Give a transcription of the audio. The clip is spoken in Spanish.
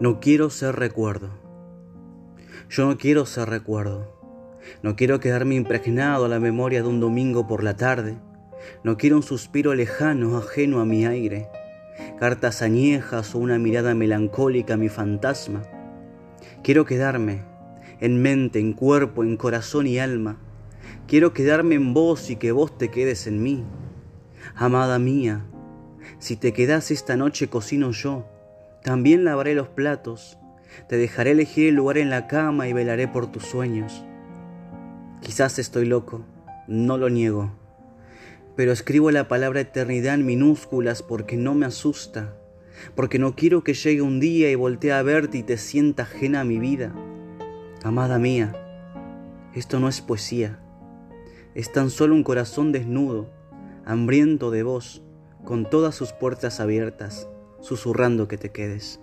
No quiero ser recuerdo. Yo no quiero ser recuerdo. No quiero quedarme impregnado a la memoria de un domingo por la tarde. No quiero un suspiro lejano, ajeno a mi aire. Cartas añejas o una mirada melancólica a mi fantasma. Quiero quedarme en mente, en cuerpo, en corazón y alma. Quiero quedarme en vos y que vos te quedes en mí. Amada mía, si te quedas esta noche cocino yo también lavaré los platos, te dejaré elegir el lugar en la cama y velaré por tus sueños. Quizás estoy loco, no lo niego, pero escribo la palabra eternidad en minúsculas porque no me asusta, porque no quiero que llegue un día y voltee a verte y te sienta ajena a mi vida. Amada mía, esto no es poesía, es tan solo un corazón desnudo, hambriento de vos, con todas sus puertas abiertas susurrando que te quedes.